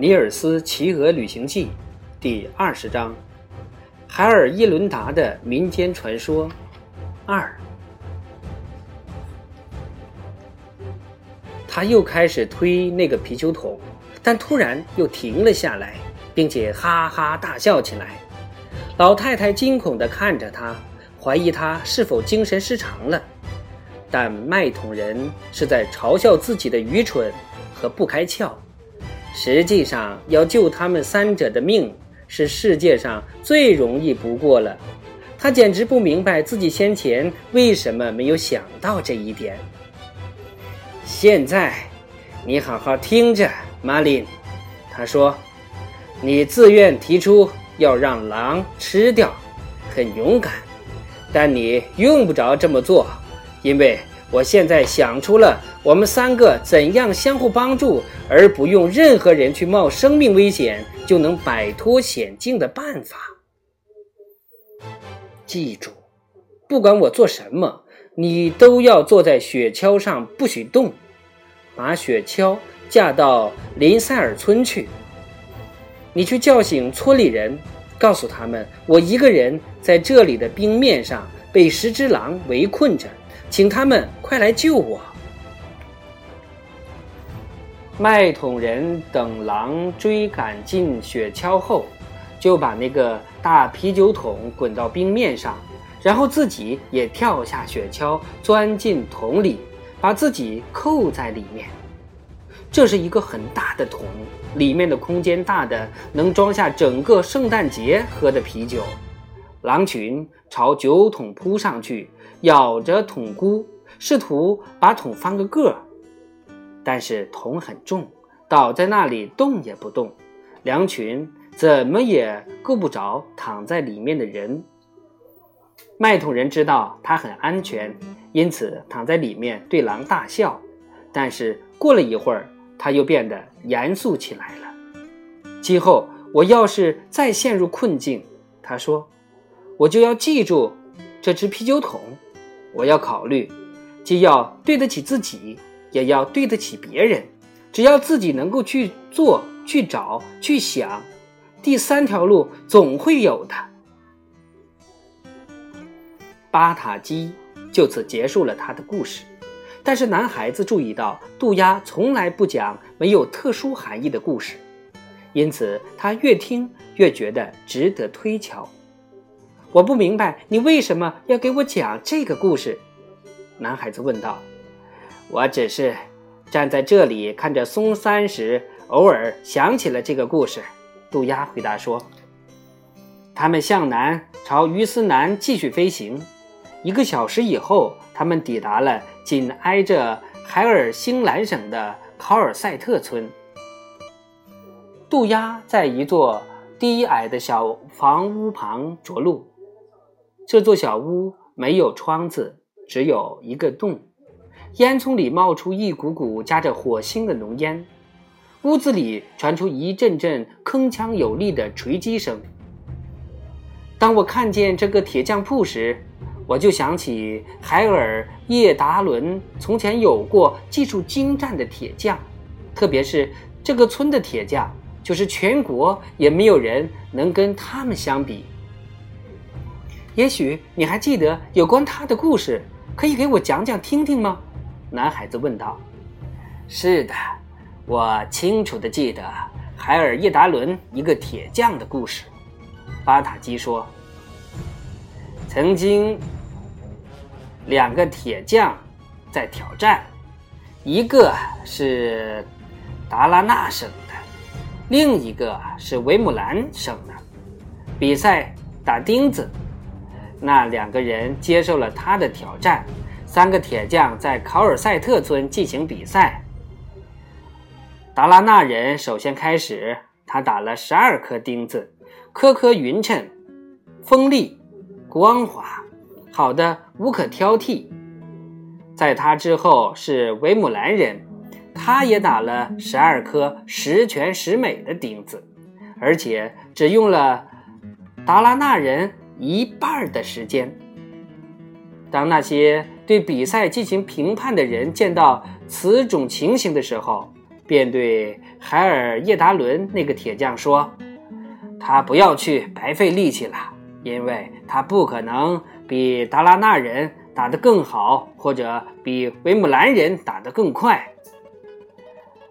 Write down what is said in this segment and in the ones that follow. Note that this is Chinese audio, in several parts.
尼尔斯骑鹅旅行记》第二十章：海尔伊伦达的民间传说二。他又开始推那个啤酒桶，但突然又停了下来，并且哈哈大笑起来。老太太惊恐地看着他，怀疑他是否精神失常了。但卖桶人是在嘲笑自己的愚蠢和不开窍。实际上，要救他们三者的命是世界上最容易不过了。他简直不明白自己先前为什么没有想到这一点。现在，你好好听着，玛琳。他说：“你自愿提出要让狼吃掉，很勇敢，但你用不着这么做。”因为我现在想出了我们三个怎样相互帮助，而不用任何人去冒生命危险就能摆脱险境的办法。记住，不管我做什么，你都要坐在雪橇上，不许动。把雪橇架到林塞尔村去。你去叫醒村里人，告诉他们我一个人在这里的冰面上被十只狼围困着。请他们快来救我！麦桶人等狼追赶进雪橇后，就把那个大啤酒桶滚到冰面上，然后自己也跳下雪橇，钻进桶里，把自己扣在里面。这是一个很大的桶，里面的空间大的能装下整个圣诞节喝的啤酒。狼群朝酒桶扑上去。咬着桶箍，试图把桶翻个个儿，但是桶很重，倒在那里动也不动。狼群怎么也够不着躺在里面的人。麦桶人知道他很安全，因此躺在里面对狼大笑。但是过了一会儿，他又变得严肃起来了。今后我要是再陷入困境，他说，我就要记住这只啤酒桶。我要考虑，既要对得起自己，也要对得起别人。只要自己能够去做、去找、去想，第三条路总会有的。巴塔基就此结束了他的故事。但是男孩子注意到，杜鸦从来不讲没有特殊含义的故事，因此他越听越觉得值得推敲。我不明白你为什么要给我讲这个故事，男孩子问道。我只是站在这里看着松山时，偶尔想起了这个故事。杜鸦回答说。他们向南朝于斯南继续飞行，一个小时以后，他们抵达了紧挨着海尔星兰省的考尔塞特村。杜鸦在一座低矮的小房屋旁着陆。这座小屋没有窗子，只有一个洞，烟囱里冒出一股股夹着火星的浓烟，屋子里传出一阵阵铿锵有力的锤击声。当我看见这个铁匠铺时，我就想起海尔叶达伦从前有过技术精湛的铁匠，特别是这个村的铁匠，就是全国也没有人能跟他们相比。也许你还记得有关他的故事，可以给我讲讲听听吗？男孩子问道。是的，我清楚的记得海尔叶达伦一个铁匠的故事。巴塔基说，曾经两个铁匠在挑战，一个是达拉纳省的，另一个是维姆兰省的，比赛打钉子。那两个人接受了他的挑战。三个铁匠在考尔塞特村进行比赛。达拉纳人首先开始，他打了十二颗钉子，颗颗匀称、锋利、光滑，好的无可挑剔。在他之后是维姆兰人，他也打了十二颗十全十美的钉子，而且只用了达拉纳人。一半的时间。当那些对比赛进行评判的人见到此种情形的时候，便对海尔叶达伦那个铁匠说：“他不要去白费力气了，因为他不可能比达拉纳人打得更好，或者比维姆兰人打得更快。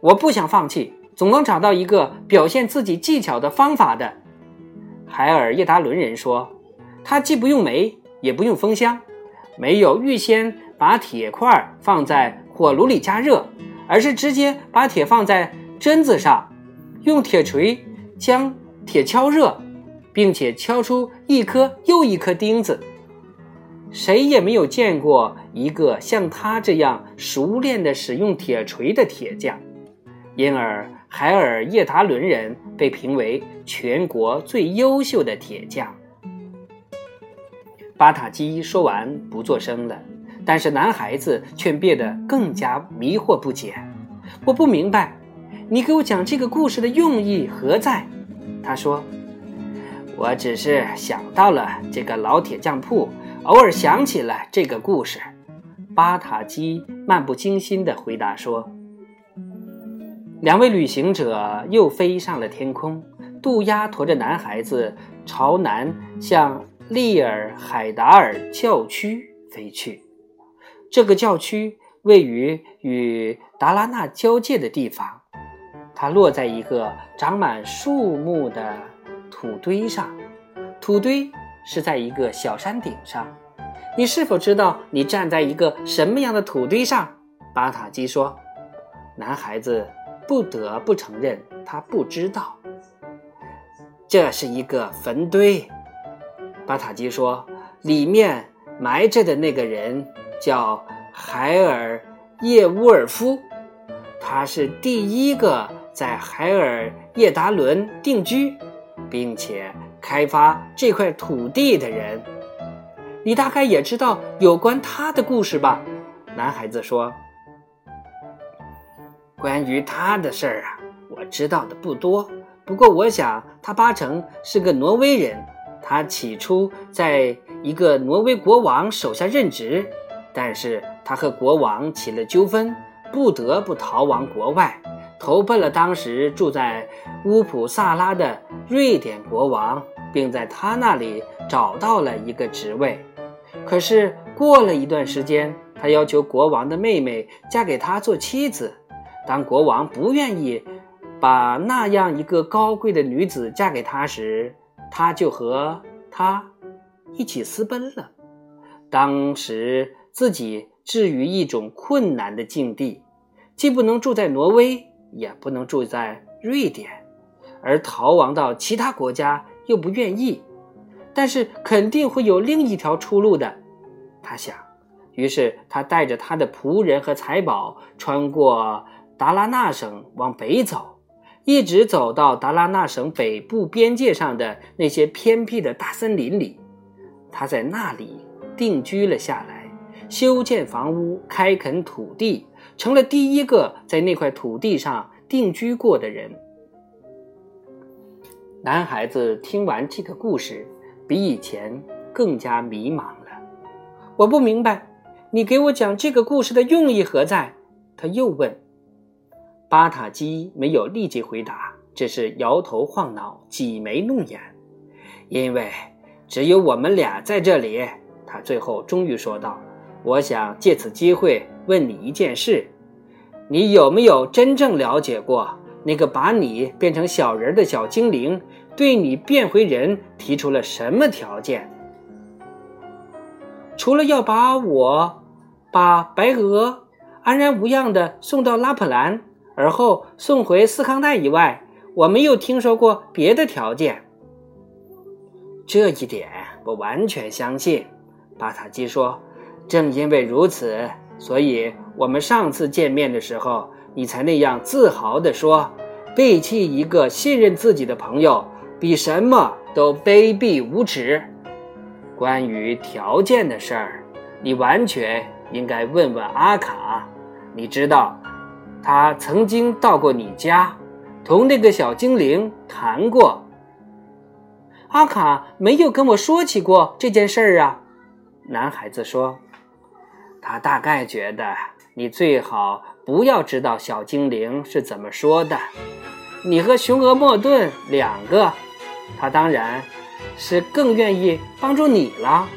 我不想放弃，总能找到一个表现自己技巧的方法的。”海尔叶达伦人说：“他既不用煤，也不用风箱，没有预先把铁块放在火炉里加热。”而是直接把铁放在针子上，用铁锤将铁敲热，并且敲出一颗又一颗钉子。谁也没有见过一个像他这样熟练的使用铁锤的铁匠，因而海尔叶达伦人被评为全国最优秀的铁匠。巴塔基说完，不作声了。但是男孩子却变得更加迷惑不解。我不明白，你给我讲这个故事的用意何在？他说：“我只是想到了这个老铁匠铺，偶尔想起了这个故事。”巴塔基漫不经心地回答说。两位旅行者又飞上了天空。渡鸦驮着男孩子朝南向利尔海达尔教区飞去。这个教区位于与达拉纳交界的地方，它落在一个长满树木的土堆上。土堆是在一个小山顶上。你是否知道你站在一个什么样的土堆上？巴塔基说。男孩子不得不承认他不知道。这是一个坟堆，巴塔基说。里面埋着的那个人。叫海尔叶乌尔夫，他是第一个在海尔叶达伦定居，并且开发这块土地的人。你大概也知道有关他的故事吧？男孩子说：“关于他的事儿啊，我知道的不多。不过我想他八成是个挪威人。他起初在一个挪威国王手下任职。”但是他和国王起了纠纷，不得不逃亡国外，投奔了当时住在乌普萨拉的瑞典国王，并在他那里找到了一个职位。可是过了一段时间，他要求国王的妹妹嫁给他做妻子。当国王不愿意把那样一个高贵的女子嫁给他时，他就和他一起私奔了。当时。自己置于一种困难的境地，既不能住在挪威，也不能住在瑞典，而逃亡到其他国家又不愿意。但是肯定会有另一条出路的，他想。于是他带着他的仆人和财宝，穿过达拉纳省往北走，一直走到达拉纳省北部边界上的那些偏僻的大森林里。他在那里定居了下来。修建房屋，开垦土地，成了第一个在那块土地上定居过的人。男孩子听完这个故事，比以前更加迷茫了。我不明白，你给我讲这个故事的用意何在？他又问。巴塔基没有立即回答，只是摇头晃脑，挤眉弄眼。因为只有我们俩在这里，他最后终于说道。我想借此机会问你一件事：你有没有真正了解过那个把你变成小人的小精灵对你变回人提出了什么条件？除了要把我把白鹅安然无恙地送到拉普兰，而后送回斯康代以外，我没有听说过别的条件。这一点我完全相信，巴塔基说。正因为如此，所以我们上次见面的时候，你才那样自豪地说：“背弃一个信任自己的朋友，比什么都卑鄙无耻。”关于条件的事儿，你完全应该问问阿卡。你知道，他曾经到过你家，同那个小精灵谈过。阿卡没有跟我说起过这件事儿啊，男孩子说。他大概觉得你最好不要知道小精灵是怎么说的。你和雄鹅莫顿两个，他当然是更愿意帮助你了。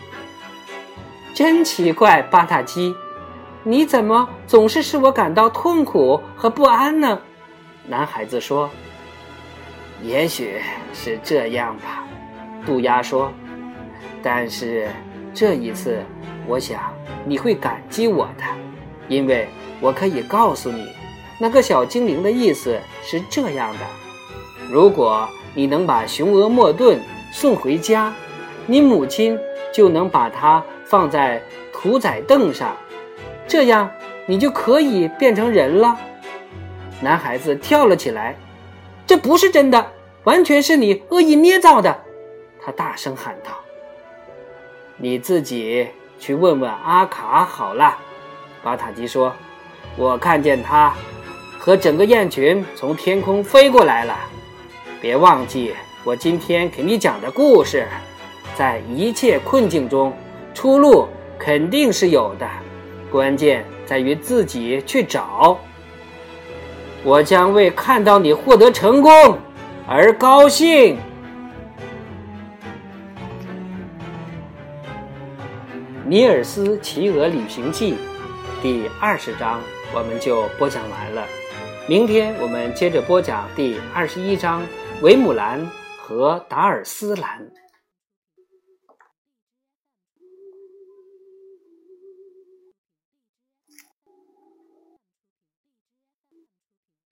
真奇怪，巴塔基，你怎么总是使我感到痛苦和不安呢？男孩子说：“也许是这样吧。”杜鸦说：“但是这一次，我想你会感激我的，因为我可以告诉你。”那个小精灵的意思是这样的：如果你能把雄鹅莫顿送回家，你母亲就能把它放在屠宰凳上，这样你就可以变成人了。男孩子跳了起来：“这不是真的，完全是你恶意捏造的！”他大声喊道：“你自己去问问阿卡好了。”巴塔基说：“我看见他。”和整个雁群从天空飞过来了，别忘记我今天给你讲的故事，在一切困境中，出路肯定是有的，关键在于自己去找。我将为看到你获得成功而高兴。《尼尔斯骑鹅旅行记》第二十章，我们就播讲完了。明天我们接着播讲第二十一章《维姆兰和达尔斯兰》。